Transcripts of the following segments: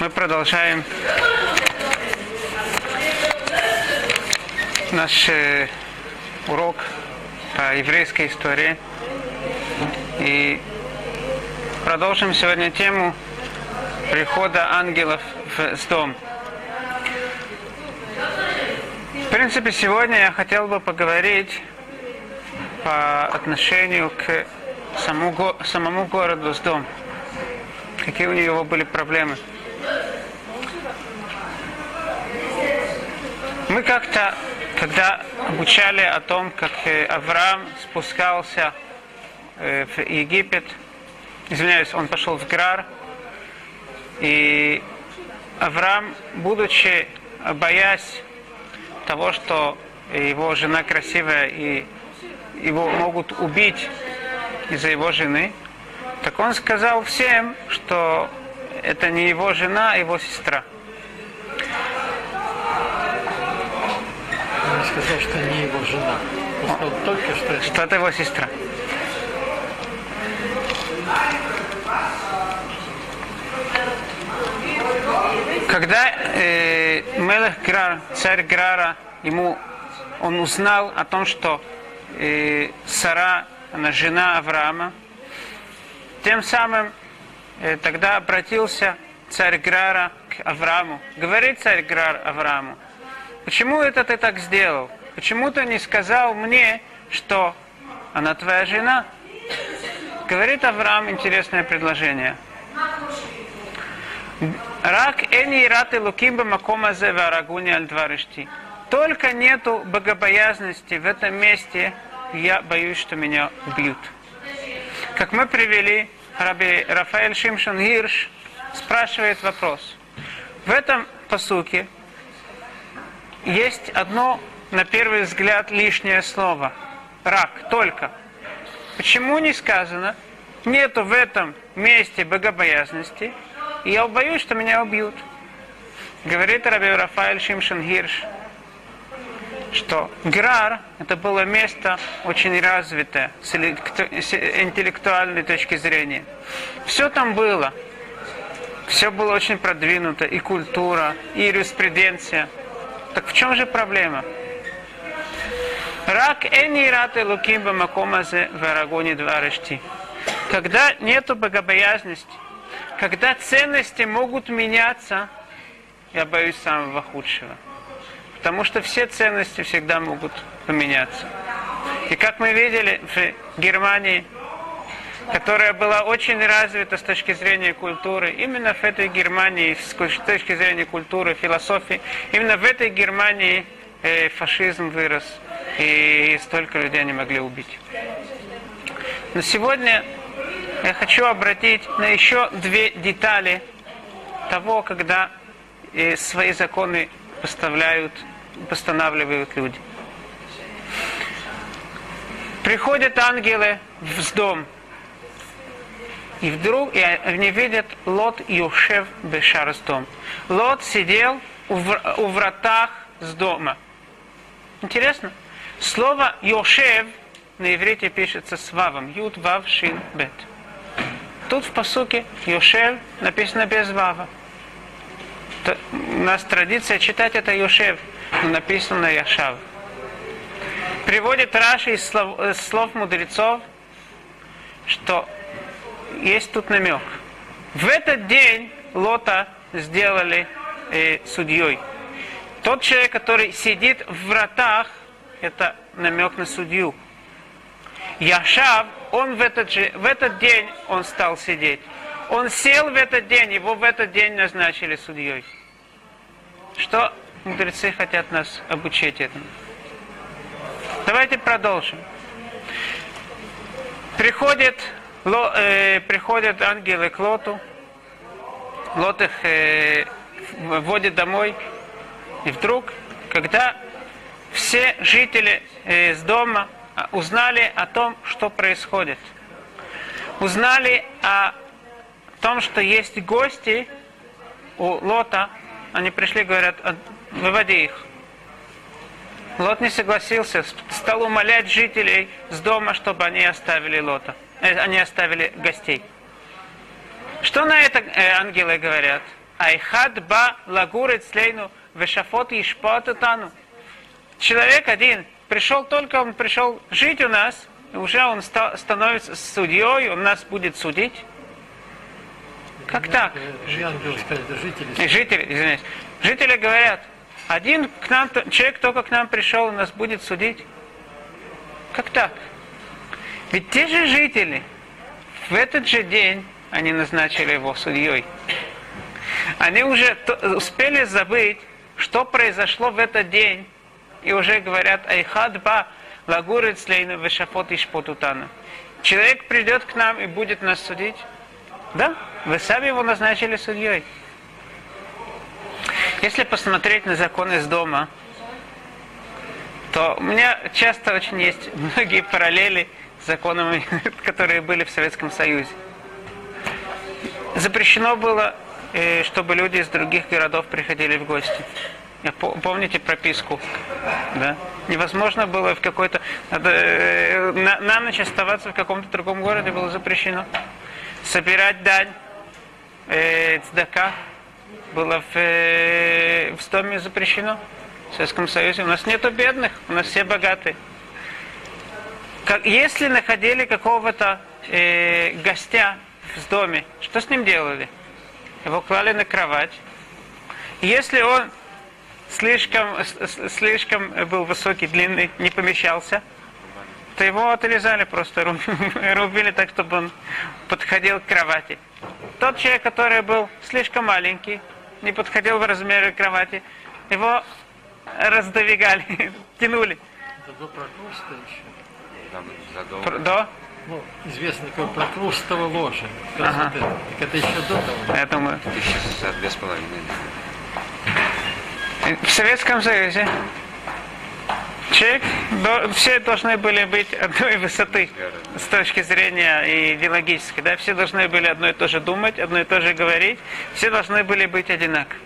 Мы продолжаем наш э, урок по еврейской истории. И продолжим сегодня тему прихода ангелов в дом. В принципе, сегодня я хотел бы поговорить по отношению к самому, самому городу с дом. Какие у него были проблемы. Мы как-то, когда обучали о том, как Авраам спускался в Египет, извиняюсь, он пошел в Грар, и Авраам, будучи боясь того, что его жена красивая и его могут убить из-за его жены, так он сказал всем, что это не его жена, а его сестра. Он не сказал, что не его жена. Он сказал только, что это... Что это его сестра. Когда э, Мелех Грар, царь Грара, ему он узнал о том, что э, Сара, она жена Авраама, тем самым э, тогда обратился царь Грара к Аврааму. Говорит царь Грар Аврааму, почему это ты так сделал? Почему ты не сказал мне, что она твоя жена? Говорит Авраам интересное предложение. Рак эни раты лукимба макомазе варагуни альдварышти. Только нету богобоязности в этом месте, я боюсь, что меня убьют. Как мы привели, раби Рафаэль Шимшон Гирш спрашивает вопрос. В этом посуке есть одно, на первый взгляд, лишнее слово. Рак, только. Почему не сказано, нету в этом месте богобоязности, и я боюсь, что меня убьют. Говорит Раби Рафаэль Шимшин Гирш, что Грар это было место очень развитое с интеллектуальной точки зрения. Все там было. Все было очень продвинуто, и культура, и юриспруденция. Так в чем же проблема? Рак эни раты лукимба макомазе варагони дварышти. Когда нету богобоязности, когда ценности могут меняться, я боюсь самого худшего. Потому что все ценности всегда могут поменяться. И как мы видели в Германии, которая была очень развита с точки зрения культуры, именно в этой Германии, с точки зрения культуры, философии, именно в этой Германии э, фашизм вырос, и столько людей не могли убить. Но сегодня я хочу обратить на еще две детали того, когда э, свои законы поставляют, постанавливают люди. Приходят ангелы в дом, и вдруг и они видят Лот Йошев Бешар с дом. Лот сидел у вратах с дома. Интересно? Слово Йошев на иврите пишется с вавом. Юд, вав, шин, бет. Тут в посуке Йошев написано без вава. У нас традиция читать это Йошев, но написано Яшав. Приводит Раши из слов, из слов мудрецов, что есть тут намек. В этот день Лота сделали э, судьей. Тот человек, который сидит в вратах, это намек на судью. Яшав, он в этот, же, в этот день он стал сидеть. Он сел в этот день, его в этот день назначили судьей. Что мудрецы хотят нас обучить этому? Давайте продолжим. Приходит, ло, э, приходят ангелы к Лоту. Лот их э, вводит домой. И вдруг, когда все жители э, из дома узнали о том, что происходит. Узнали о том, что есть гости у Лота. Они пришли, говорят, выводи их. Лот не согласился, стал умолять жителей с дома, чтобы они оставили Лота. Э, они оставили гостей. Что на это э, ангелы говорят? Айхад ба лагурет слейну вешафот и тану. Человек один пришел только, он пришел жить у нас, и уже он ста- становится судьей, он нас будет судить. Как так? Э, Ангелы сказали, жители. И жители, извиняюсь, жители говорят, один к нам, человек только к нам пришел, нас будет судить. Как так? Ведь те же жители в этот же день они назначили его судьей. Они уже успели забыть, что произошло в этот день, и уже говорят Айхад ба лагурит слейну вешафот ишпотутана. Человек придет к нам и будет нас судить. Да, вы сами его назначили судьей. Если посмотреть на закон из дома, то у меня часто очень есть многие параллели законами, которые были в Советском Союзе. Запрещено было, э, чтобы люди из других городов приходили в гости. Помните прописку? Да? Невозможно было в какой-то... э, На, на ночь оставаться в каком-то другом городе было запрещено. Собирать дань, э, цдака, было в, э, в доме запрещено. В Советском Союзе. У нас нету бедных, у нас все богатые. Как, если находили какого-то э, гостя в доме, что с ним делали? Его клали на кровать. Если он слишком, слишком был высокий, длинный, не помещался, то его отрезали просто, руб- рубили так, чтобы он подходил к кровати. Тот человек, который был слишком маленький, не подходил в размеры кровати, его раздвигали, тянули. Это еще. Там задолго. До, Ну, известно как Прокрустово ложе. Как раз Ага. вот это. Так это еще до того. Тысяча за две с половиной. В Советском Союзе человек, до- все должны были быть одной высоты с точки зрения идеологической. Да? Все должны были одно и то же думать, одно и то же говорить. Все должны были быть одинаковы.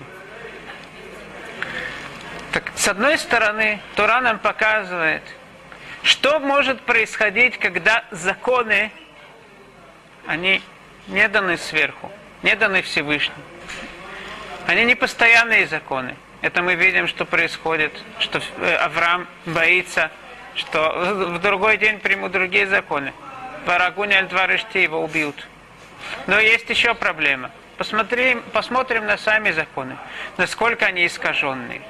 Так, с одной стороны, Тура нам показывает, что может происходить, когда законы, они не даны сверху, не даны Всевышнему. Они не постоянные законы. Это мы видим, что происходит, что э, Авраам боится, что в другой день примут другие законы. Парагуни Альдварышти его убьют. Но есть еще проблема. Посмотрим, посмотрим на сами законы, насколько они искаженные.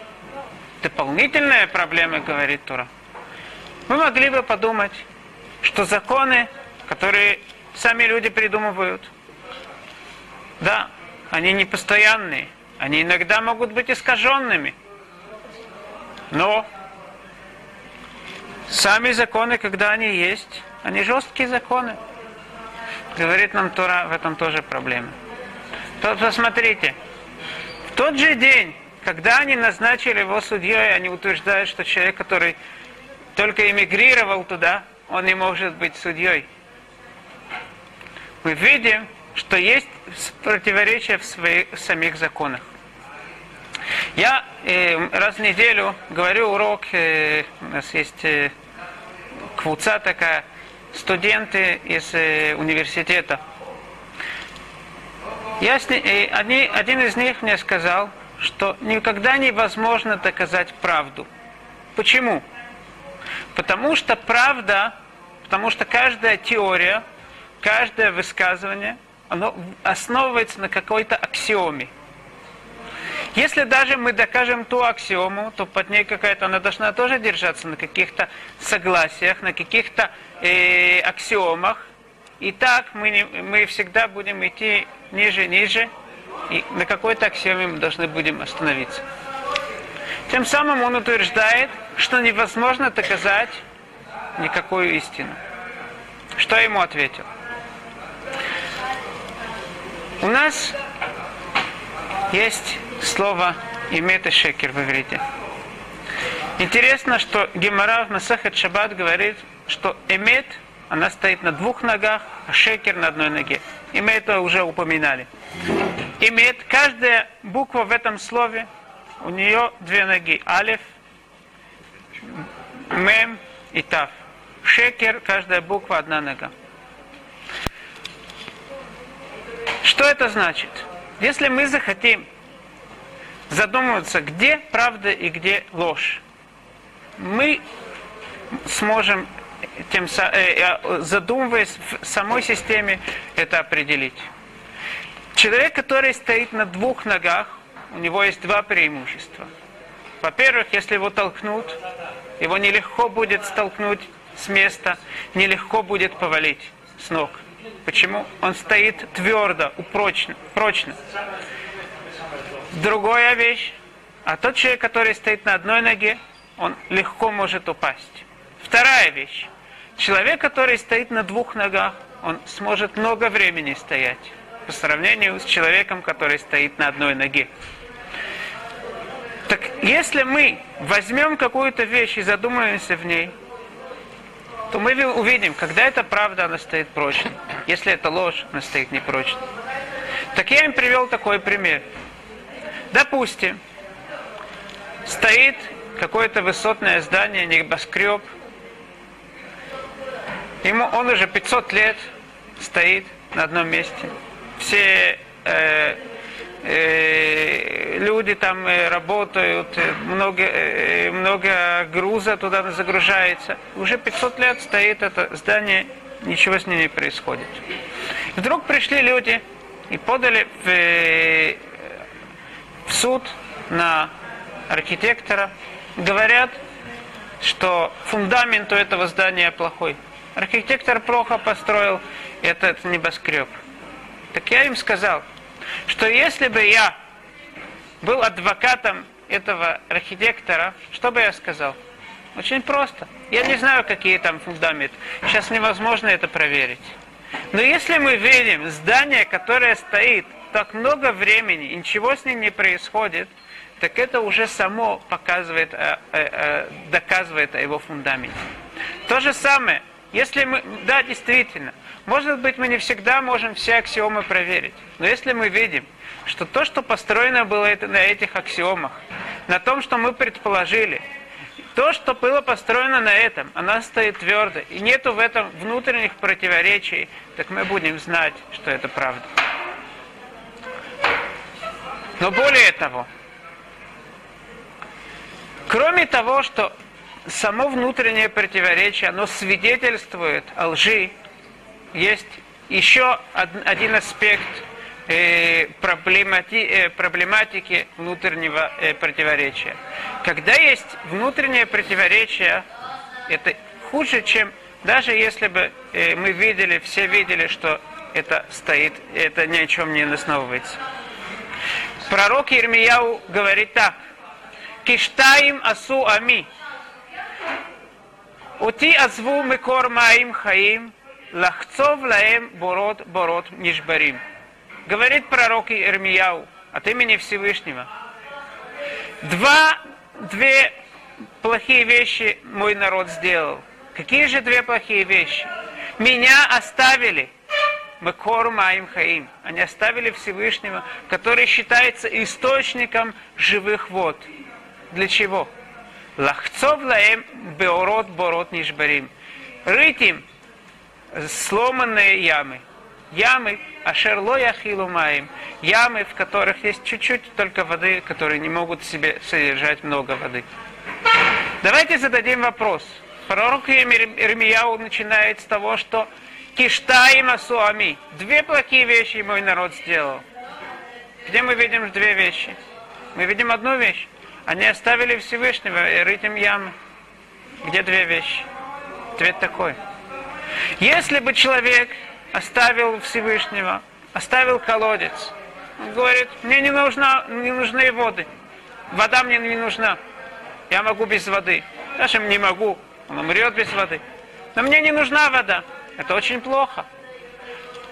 Дополнительная проблема, говорит Тура. Мы могли бы подумать, что законы, которые сами люди придумывают, да, они не постоянные, они иногда могут быть искаженными. Но сами законы, когда они есть, они жесткие законы. Говорит нам Тора, в этом тоже проблема. То- Посмотрите, в тот же день, когда они назначили его судьей, они утверждают, что человек, который только эмигрировал туда, он не может быть судьей. Мы видим, что есть противоречия в своих в самих законах. Я э, раз в неделю говорю урок, э, у нас есть э, квуца такая, студенты из э, университета. Я с э, они, один из них мне сказал, что никогда невозможно доказать правду. Почему? Потому что правда, потому что каждая теория, каждое высказывание, оно основывается на какой-то аксиоме. Если даже мы докажем ту аксиому, то под ней какая-то, она должна тоже держаться на каких-то согласиях, на каких-то э, аксиомах. И так мы, не- мы всегда будем идти ниже, ниже, и на какой-то аксиоме мы должны будем остановиться. Тем самым он утверждает, что невозможно доказать никакую истину. Что ему ответил? У нас есть слово имет и шекер в иврите. Интересно, что Гемора в Масахет Шаббат говорит, что эмет, она стоит на двух ногах, а шекер на одной ноге. И мы это уже упоминали. Имеет каждая буква в этом слове, у нее две ноги. Алиф, мем и тав. Шекер, каждая буква одна нога. Что это значит? Если мы захотим задумываться, где правда и где ложь. Мы сможем, тем, э, э, задумываясь в самой системе, это определить. Человек, который стоит на двух ногах, у него есть два преимущества. Во-первых, если его толкнут, его нелегко будет столкнуть с места, нелегко будет повалить с ног. Почему? Он стоит твердо, упрочно, прочно. Другая вещь, а тот человек, который стоит на одной ноге, он легко может упасть. Вторая вещь. Человек, который стоит на двух ногах, он сможет много времени стоять по сравнению с человеком, который стоит на одной ноге. Так если мы возьмем какую-то вещь и задумаемся в ней, то мы ви- увидим, когда это правда, она стоит прочно. Если это ложь, она стоит непрочно. Так я им привел такой пример. Допустим, стоит какое-то высотное здание, небоскреб. Ему, он уже 500 лет стоит на одном месте. Все э, люди там э, работают, э, много, э, много груза туда загружается. Уже 500 лет стоит это здание, ничего с ним не происходит. Вдруг пришли люди и подали в, э, в суд на архитектора. Говорят, что фундамент у этого здания плохой. Архитектор плохо построил этот небоскреб. Так я им сказал, что если бы я был адвокатом этого архитектора, что бы я сказал? Очень просто. Я не знаю, какие там фундаменты. Сейчас невозможно это проверить. Но если мы видим здание, которое стоит так много времени, и ничего с ним не происходит, так это уже само показывает, э, э, э, доказывает о его фундаменте. То же самое, если мы, да, действительно, может быть, мы не всегда можем все аксиомы проверить, но если мы видим, что то, что построено было это, на этих аксиомах, на том, что мы предположили, то, что было построено на этом, она стоит твердо, и нету в этом внутренних противоречий, так мы будем знать, что это правда. Но более того, кроме того, что само внутреннее противоречие, оно свидетельствует о лжи, есть еще од- один аспект э, э, проблематики внутреннего э, противоречия. Когда есть внутреннее противоречие, это хуже, чем даже если бы мы видели, все видели, что это стоит, это ни о чем не основывается. Пророк Ермияу говорит так. Киштаим асу ами. Ути азву микор маим хаим. Лахцов лаем борот борот нишбарим. Говорит пророк Ирмияу от имени Всевышнего. Два, две плохие вещи мой народ сделал. Какие же две плохие вещи? Меня оставили. Мекор Маим Хаим. Они оставили Всевышнего, который считается источником живых вод. Для чего? Лахцов лаем беорот борот нишбарим. Рыть им сломанные ямы. Ямы, ашерло яхилу маем. Ямы, в которых есть чуть-чуть только воды, которые не могут в себе содержать много воды. Давайте зададим вопрос. Пророк Ирмияу начинает с того, что Киштаим Асуами. Две плохие вещи мой народ сделал. Где мы видим две вещи? Мы видим одну вещь. Они оставили Всевышнего и рыть им ямы. Где две вещи? Ответ такой. Если бы человек оставил Всевышнего, оставил колодец, он говорит, мне не, нужна, не нужны воды, вода мне не нужна, я могу без воды. Даже не могу, он умрет без воды. Но мне не нужна вода, это очень плохо.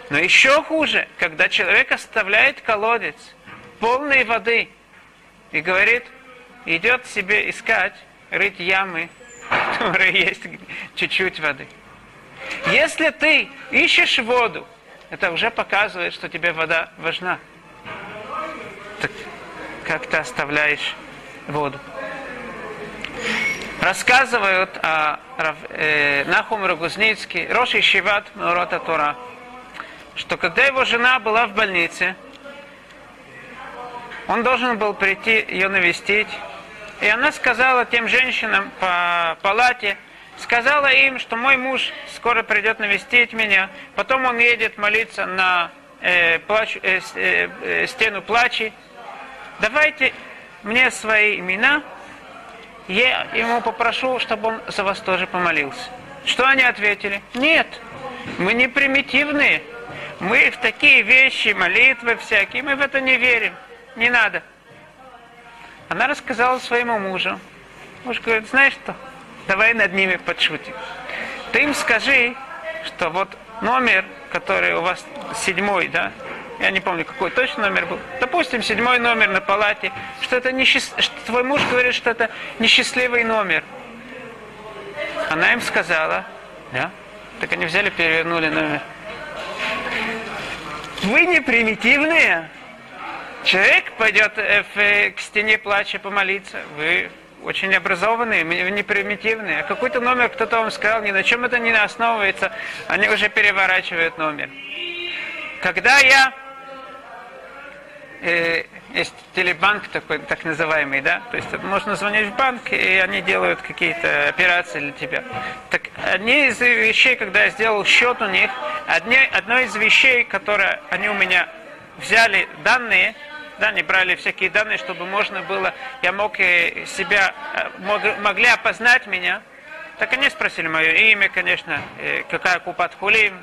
Но еще хуже, когда человек оставляет колодец полной воды и говорит, идет себе искать, рыть ямы, которые есть чуть-чуть воды. Если ты ищешь воду, это уже показывает, что тебе вода важна. Так как ты оставляешь воду? Рассказывают о э, Нахум Рогузницкий, Роши Шиват Мурота Тора, что когда его жена была в больнице, Он должен был прийти ее навестить. И она сказала тем женщинам по палате, сказала им, что мой муж скоро придет навестить меня. Потом он едет молиться на э, плач, э, э, э, стену плачи. Давайте мне свои имена. Я ему попрошу, чтобы он за вас тоже помолился. Что они ответили? Нет, мы не примитивные. Мы в такие вещи, молитвы всякие, мы в это не верим. Не надо. Она рассказала своему мужу. Муж говорит, знаешь что, давай над ними подшутим. Ты им скажи, что вот номер, который у вас седьмой, да, я не помню, какой точно номер был, допустим, седьмой номер на палате, что это несчаст... что твой муж говорит, что это несчастливый номер. Она им сказала, да, так они взяли, перевернули номер. Вы не примитивные. Человек пойдет э, э, к стене плача помолиться. Вы очень образованные, не примитивные. А какой-то номер кто-то вам сказал, ни на чем это не основывается, они уже переворачивают номер. Когда я э, есть телебанк такой, так называемый, да, то есть можно звонить в банк, и они делают какие-то операции для тебя. Так одни из вещей, когда я сделал счет у них, одни, одно из вещей, которые они у меня взяли данные, да, они брали всякие данные, чтобы можно было, я мог э, себя, э, мог, могли опознать меня. Так они спросили мое имя, конечно, э, какая купат хулим,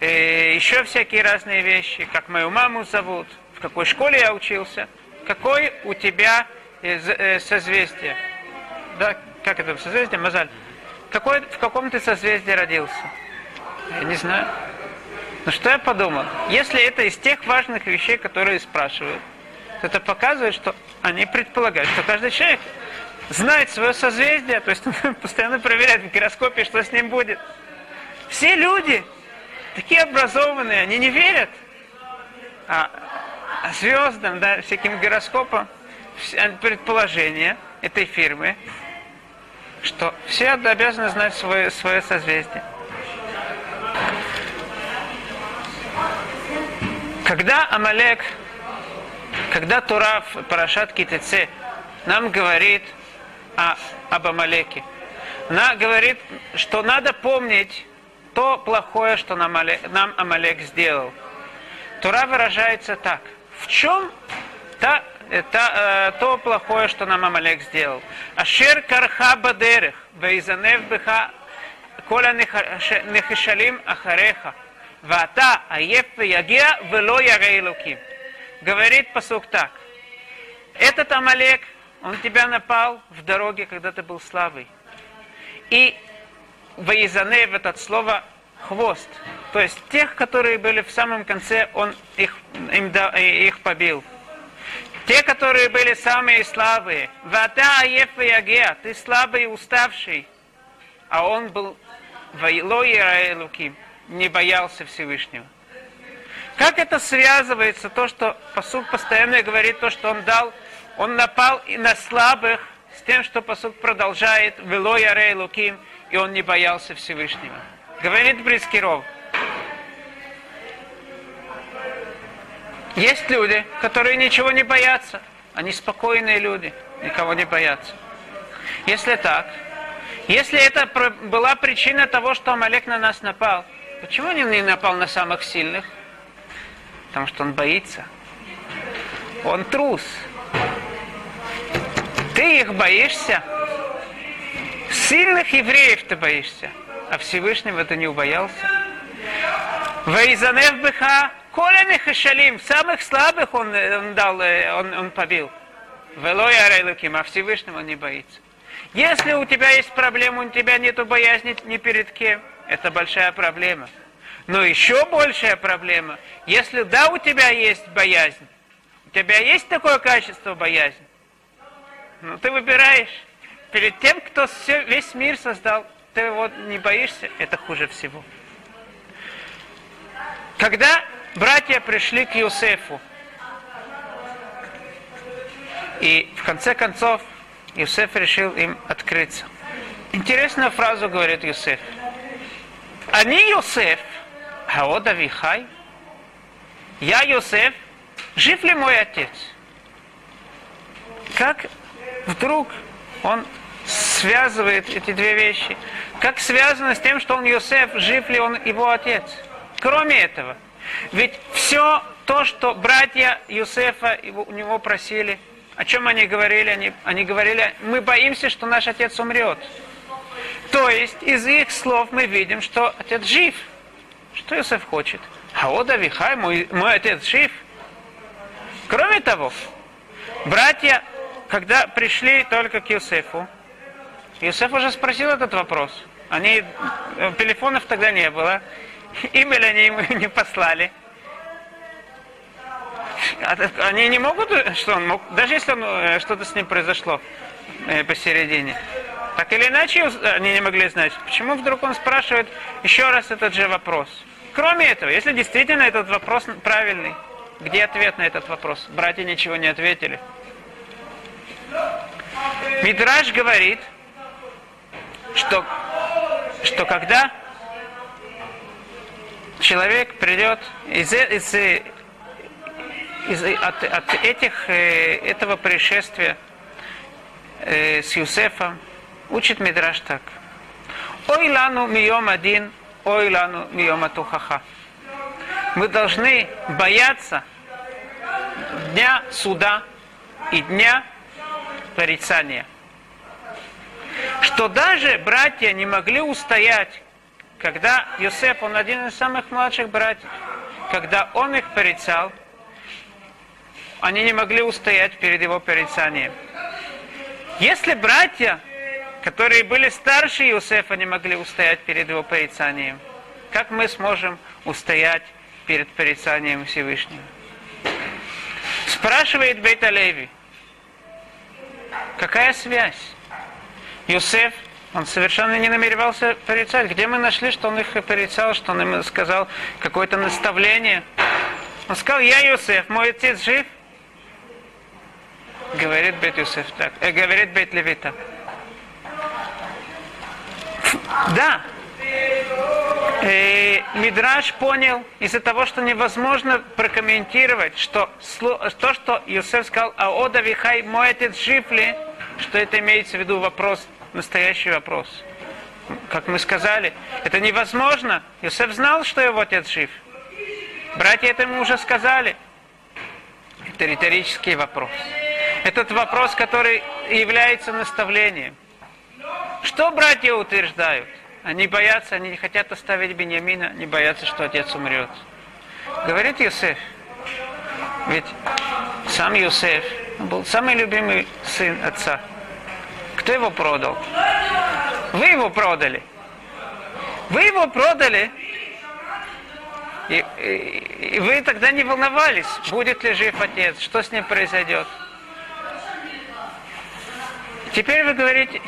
еще всякие разные вещи, как мою маму зовут, в какой школе я учился, какой у тебя созвездие. Да, как это созвездие? Мазаль. Какой, в каком ты созвездии родился? Я не знаю. Но что я подумал? Если это из тех важных вещей, которые спрашивают, то это показывает, что они предполагают, что каждый человек знает свое созвездие, то есть он постоянно проверяет в гороскопе, что с ним будет. Все люди такие образованные, они не верят а, а звездам, да, всяким гороскопам, предположения этой фирмы, что все обязаны знать свое, свое созвездие. Когда Амалек, когда Тура в Парашат Китеце нам говорит о, об Амалеке, она говорит, что надо помнить то плохое, что нам, нам Амалек сделал. Тура выражается так. В чем та, та, э, то плохое, что нам Амалек сделал? Ашер карха бадерех, вейзанев беха коля нехишалим ахареха. Вата аеф ягия вело ярей луким. Говорит посук так. Этот Амалек, он тебя напал в дороге, когда ты был слабый. И воизане в это слово хвост. То есть тех, которые были в самом конце, он их, им да, их побил. Те, которые были самые слабые. Вата аеф ягия. Ты слабый и уставший. А он был вайло луким не боялся Всевышнего. Как это связывается, то, что посуд постоянно говорит, то, что он дал, он напал и на слабых, с тем, что посуд продолжает, вело ярей луким, и он не боялся Всевышнего. Говорит Брискиров. Есть люди, которые ничего не боятся. Они спокойные люди, никого не боятся. Если так, если это была причина того, что Амалек на нас напал, Почему он не напал на самых сильных? Потому что он боится. Он трус. Ты их боишься. Сильных евреев ты боишься. А Всевышнего ты не убоялся. Вейзанев быха, коленных и шалим, самых слабых он, он дал, э, он, он побил. Велой арайлуким, а Всевышнего он не боится. Если у тебя есть проблема, у тебя нет боязни ни перед кем, это большая проблема. Но еще большая проблема, если да, у тебя есть боязнь, у тебя есть такое качество боязнь, но ты выбираешь перед тем, кто все, весь мир создал, ты вот не боишься, это хуже всего. Когда братья пришли к Иосифу, и в конце концов Иосиф решил им открыться. Интересную фразу говорит Иосиф. Они Иосиф, Хаод Авихай, я Йосеф, жив ли мой отец? как вдруг он связывает эти две вещи? Как связано с тем, что он Йосеф, жив ли он его отец? Кроме этого, ведь все то, что братья Юсефа у него просили, о чем они говорили? Они, они говорили, мы боимся, что наш отец умрет. То есть из их слов мы видим, что отец жив. Что Иосиф хочет? Хаода Вихай, мой, мой отец жив. Кроме того, братья, когда пришли только к Иосифу, Иосиф уже спросил этот вопрос. Они, э, телефонов тогда не было, имейл они ему не послали. А Они не могут, что он мог, даже если э, что-то с ним произошло э, посередине. Так или иначе они не могли знать. Почему вдруг он спрашивает еще раз этот же вопрос? Кроме этого, если действительно этот вопрос правильный, где ответ на этот вопрос? Братья ничего не ответили. Мидраж говорит, что, что когда человек придет из, из, из, от, от этих, э, этого происшествия э, с Юсефом, учит Мидраш так. Ой лану мием один, ой лану мием атухаха. Мы должны бояться дня суда и дня порицания. Что даже братья не могли устоять, когда Йосеф, он один из самых младших братьев, когда он их порицал, они не могли устоять перед его порицанием. Если братья, которые были старше Иосифа, не могли устоять перед его порицанием, как мы сможем устоять перед порицанием Всевышнего? Спрашивает Бейт Леви, какая связь? Юсеф, он совершенно не намеревался порицать. Где мы нашли, что он их порицал, что он им сказал какое-то наставление? Он сказал, я Юсеф, мой отец жив? Говорит Бет Юсеф так, э, говорит Бет Левита. Да, э, Мидраш понял из-за того, что невозможно прокомментировать, что то, что Юсеф сказал, а Ода Вихай, мой отец жив ли, что это имеется в виду вопрос, настоящий вопрос. Как мы сказали, это невозможно. Юсеф знал, что его отец жив. Братья это ему уже сказали. Это риторический вопрос. Этот вопрос, который является наставлением. Что братья утверждают? Они боятся, они не хотят оставить Бениамина, не боятся, что отец умрет. Говорит Юсеф, ведь сам Юсеф был самый любимый сын отца. Кто его продал? Вы его продали. Вы его продали. И, и, и вы тогда не волновались, будет ли жив отец, что с ним произойдет. Теперь вы говорите,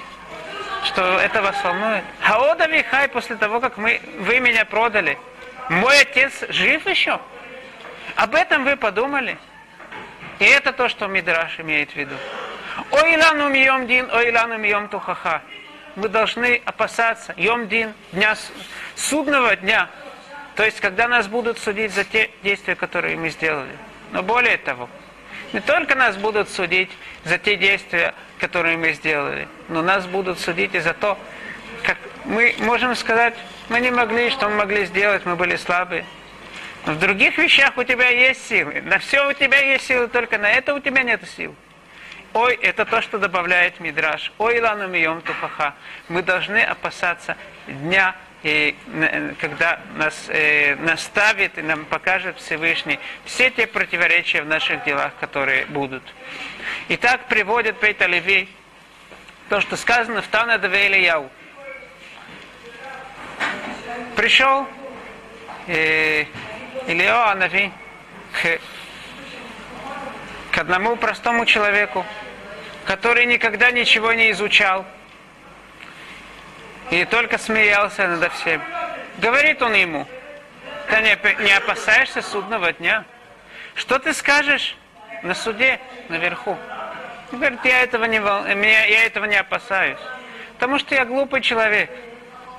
что это вас волнует. Хаода Вихай, после того, как мы, вы меня продали, мой отец жив еще? Об этом вы подумали? И это то, что Мидраш имеет в виду. Ой лану мием дин, ой лану мием тухаха. Мы должны опасаться Йом Дин, дня, судного дня. То есть, когда нас будут судить за те действия, которые мы сделали. Но более того, не только нас будут судить за те действия, которые мы сделали, но нас будут судить и за то, как мы можем сказать, мы не могли, что мы могли сделать, мы были слабые. Но в других вещах у тебя есть силы. На все у тебя есть силы, только на это у тебя нет сил. Ой, это то, что добавляет Мидраш. Ой, лану мием тупаха. Мы должны опасаться дня, и, когда нас э, наставит и нам покажет Всевышний все те противоречия в наших делах, которые будут. И так приводит Пейт Леви то, что сказано в Тана Яу. Пришел э, Илио Анави к, к одному простому человеку, который никогда ничего не изучал и только смеялся над всем. Говорит он ему, ты не, не опасаешься судного дня? Что ты скажешь на суде наверху? Он говорит, я этого не, вол... меня, я этого не опасаюсь. Потому что я глупый человек.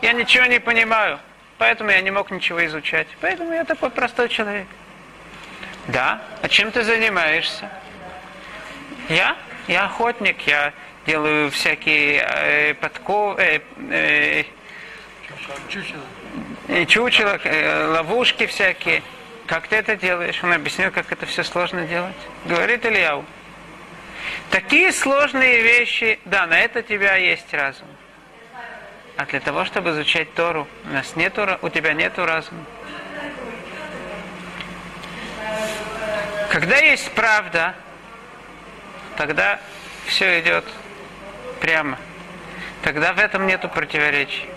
Я ничего не понимаю. Поэтому я не мог ничего изучать. Поэтому я такой простой человек. Да? А чем ты занимаешься? Я? Я охотник, я делаю всякие э, подков, э, э, Чучело. и чучело, э, ловушки всякие. Как ты это делаешь? Он объяснил, как это все сложно делать. Говорит Ильяу. Такие сложные вещи, да, на это у тебя есть разум. А для того, чтобы изучать Тору, у нас нету, у тебя нету разума. Когда есть правда, тогда все идет прямо. Тогда в этом нету противоречий.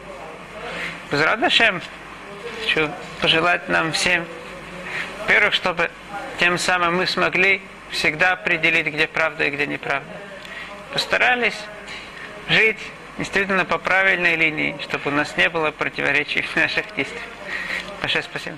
Безрадашем, хочу пожелать нам всем, во-первых, чтобы тем самым мы смогли всегда определить, где правда и где неправда. Постарались жить действительно по правильной линии, чтобы у нас не было противоречий в наших действиях. Большое спасибо.